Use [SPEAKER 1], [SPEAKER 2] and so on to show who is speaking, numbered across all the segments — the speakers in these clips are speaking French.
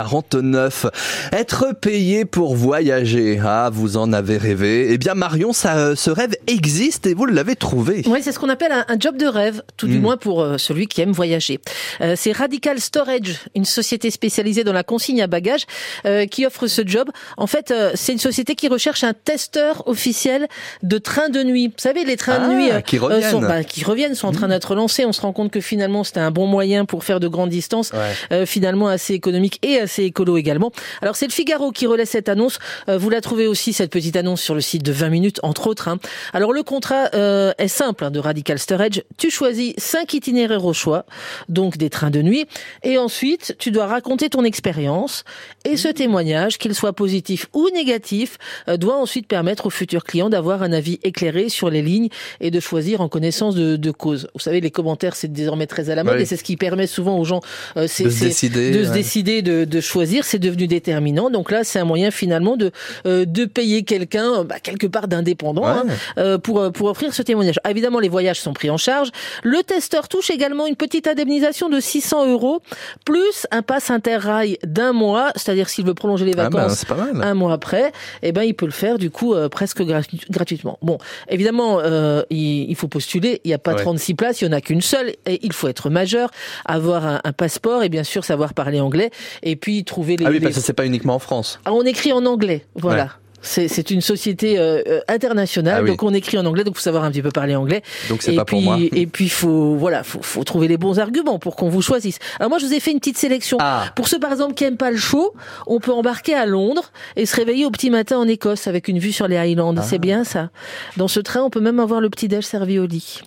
[SPEAKER 1] 49. Être payé pour voyager. Ah, vous en avez rêvé. Eh bien, Marion, ça, ce rêve existe et vous l'avez trouvé.
[SPEAKER 2] Oui, c'est ce qu'on appelle un, job de rêve, tout du
[SPEAKER 1] Mm.
[SPEAKER 2] moins pour euh, celui qui aime voyager. Euh, c'est Radical Storage, une société spécialisée dans la consigne à bagages, euh, qui offre ce job. En fait, euh, c'est une société qui recherche un testeur officiel de trains de nuit. Vous savez, les trains
[SPEAKER 1] Ah,
[SPEAKER 2] de nuit euh,
[SPEAKER 1] qui reviennent. Mm.
[SPEAKER 2] sont, bah, qui reviennent, sont en train d'être lancés. On se rend compte que finalement, c'était un bon moyen pour faire de grandes distances,
[SPEAKER 1] Ouais.
[SPEAKER 2] euh, finalement assez économique et assez écolo également. Alors c'est le Figaro qui relaie cette annonce. Euh, vous la trouvez aussi cette petite annonce sur le site de 20 minutes entre autres. hein. Alors le contrat euh, est simple hein, de Radical Storage. Tu choisis cinq itinéraires au choix, donc des trains de nuit, et ensuite tu dois raconter ton expérience. Et ce témoignage, qu'il soit positif ou négatif, euh, doit ensuite permettre aux futurs clients d'avoir un avis éclairé sur les lignes et de choisir en connaissance de, de cause. Vous savez, les commentaires c'est désormais très à la mode
[SPEAKER 1] Oui.
[SPEAKER 2] et c'est ce qui permet souvent aux gens euh,
[SPEAKER 1] De se décider,
[SPEAKER 2] de se
[SPEAKER 1] ouais.
[SPEAKER 2] décider de, de choisir, c'est devenu déterminant. Donc là, c'est un moyen finalement de euh, de payer quelqu'un, bah, quelque part d'indépendant,
[SPEAKER 1] Ouais.
[SPEAKER 2] hein, pour euh, pour offrir ce témoignage. Ah, évidemment, les voyages sont pris en charge. Le testeur touche également une petite indemnisation de 600 euros plus un pass interrail d'un mois, c'est-à-dire s'il veut prolonger les
[SPEAKER 1] Ah, bah,
[SPEAKER 2] vacances un mois après, eh ben il peut le faire du coup euh, presque gratu- gratuitement. Bon, évidemment, euh, il, il faut postuler. Il n'y a pas
[SPEAKER 1] Ouais.
[SPEAKER 2] 36 places, il y en a qu'une seule. Et il faut être majeur, avoir un, un passeport et bien sûr savoir parler anglais. Et puis trouver les.
[SPEAKER 1] Ah oui,
[SPEAKER 2] les-
[SPEAKER 1] parce que c'est pas uniquement en France.
[SPEAKER 2] Ah, on écrit en anglais, voilà.
[SPEAKER 1] Ouais.
[SPEAKER 2] C'est une société euh, euh, internationale,
[SPEAKER 1] Ah oui.
[SPEAKER 2] donc on écrit en anglais, donc faut savoir un petit peu parler anglais.
[SPEAKER 1] Donc c'est
[SPEAKER 2] et
[SPEAKER 1] pas
[SPEAKER 2] puis,
[SPEAKER 1] pour moi.
[SPEAKER 2] Et puis faut voilà, faut, faut trouver les bons arguments pour qu'on vous choisisse. Alors moi je vous ai fait une petite sélection.
[SPEAKER 1] Ah.
[SPEAKER 2] Pour ceux par exemple qui aiment pas le chaud, on peut embarquer à Londres et se réveiller au petit matin en Écosse avec une vue sur les Highlands.
[SPEAKER 1] Ah.
[SPEAKER 2] C'est bien ça. Dans ce train, on peut même avoir le petit déj servi au lit.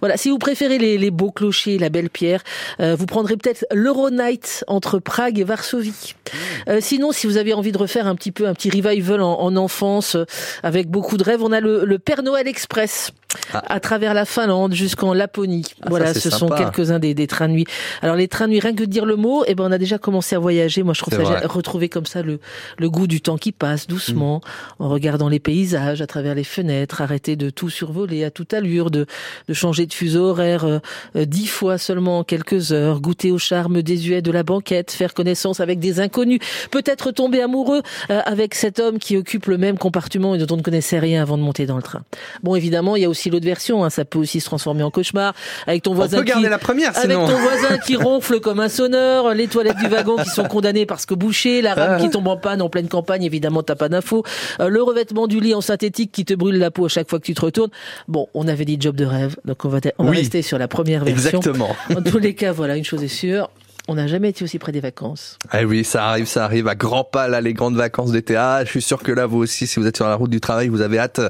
[SPEAKER 2] Voilà, si vous préférez les, beaux clochers, la belle pierre, euh, vous prendrez peut-être l'Euronight entre Prague et Varsovie. Euh, sinon, si vous avez envie de refaire un petit peu un petit revival en, en enfance euh, avec beaucoup de rêves, on a le, le Père Noël Express
[SPEAKER 1] Ah.
[SPEAKER 2] à travers la Finlande jusqu'en Laponie.
[SPEAKER 1] Ah,
[SPEAKER 2] voilà, ce sont quelques-uns des, des trains de nuit. Alors les trains de nuit, rien que de dire le mot, eh ben on a déjà commencé à voyager. Moi, je trouve ça
[SPEAKER 1] vrai.
[SPEAKER 2] retrouver comme ça le, le goût du temps qui passe doucement, en regardant les paysages à travers les fenêtres, arrêter de tout survoler à toute allure, de, de changer de fuseau horaire euh, euh, dix fois seulement en quelques heures, goûter au charme désuet de la banquette, faire connaissance avec des inconnus, peut-être tomber amoureux euh, avec cet homme qui occupe le même compartiment et dont on ne connaissait rien avant de monter dans le train. Bon, évidemment, il y a aussi l'autre version, hein, ça peut aussi se transformer en cauchemar avec ton
[SPEAKER 1] On
[SPEAKER 2] voisin
[SPEAKER 1] peut garder
[SPEAKER 2] qui...
[SPEAKER 1] la première,
[SPEAKER 2] Avec
[SPEAKER 1] sinon.
[SPEAKER 2] ton voisin qui ronfle comme un sonneur, les toilettes du wagon qui sont condamnées parce que bouchées, la rame
[SPEAKER 1] Ah.
[SPEAKER 2] qui tombe en panne en pleine campagne, évidemment t'as pas d'infos, Euh, le revêtement du lit en synthétique qui te brûle la peau à chaque fois que tu te retournes. Bon, on avait dit job de rêve, donc on va, on va
[SPEAKER 1] Oui.
[SPEAKER 2] rester sur la première version.
[SPEAKER 1] Exactement.
[SPEAKER 2] En tous les cas, voilà, une chose est sûre, on n'a jamais été aussi près des vacances.
[SPEAKER 1] Ah oui, ça arrive, ça arrive à grands pas là, les grandes vacances d'été. Ah, je suis sûr que là, vous aussi, si vous êtes sur la route du travail, vous avez hâte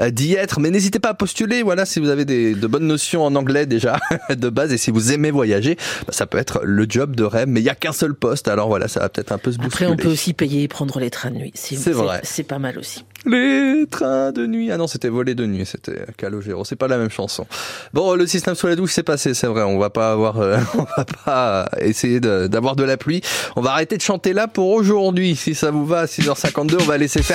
[SPEAKER 1] euh, d'y être. Mais n'hésitez pas à postuler. Voilà, si vous avez des, de bonnes notions en anglais déjà de base et si vous aimez voyager, bah, ça peut être le job de rêve. Mais il y a qu'un seul poste, alors voilà, ça va peut-être un peu se
[SPEAKER 2] Après,
[SPEAKER 1] bousculer.
[SPEAKER 2] on peut aussi payer et prendre les trains de nuit.
[SPEAKER 1] C'est vrai.
[SPEAKER 2] C'est pas mal aussi.
[SPEAKER 1] Les trains de nuit. Ah non, c'était volé de nuit, c'était Calogero. C'est pas la même chanson. Bon, le système sous la douche, c'est passé, c'est vrai. On va pas avoir, euh, on va pas essayer d'avoir de la pluie. On va arrêter de chanter là pour aujourd'hui. Si ça vous va, à 6h52, on va laisser faire.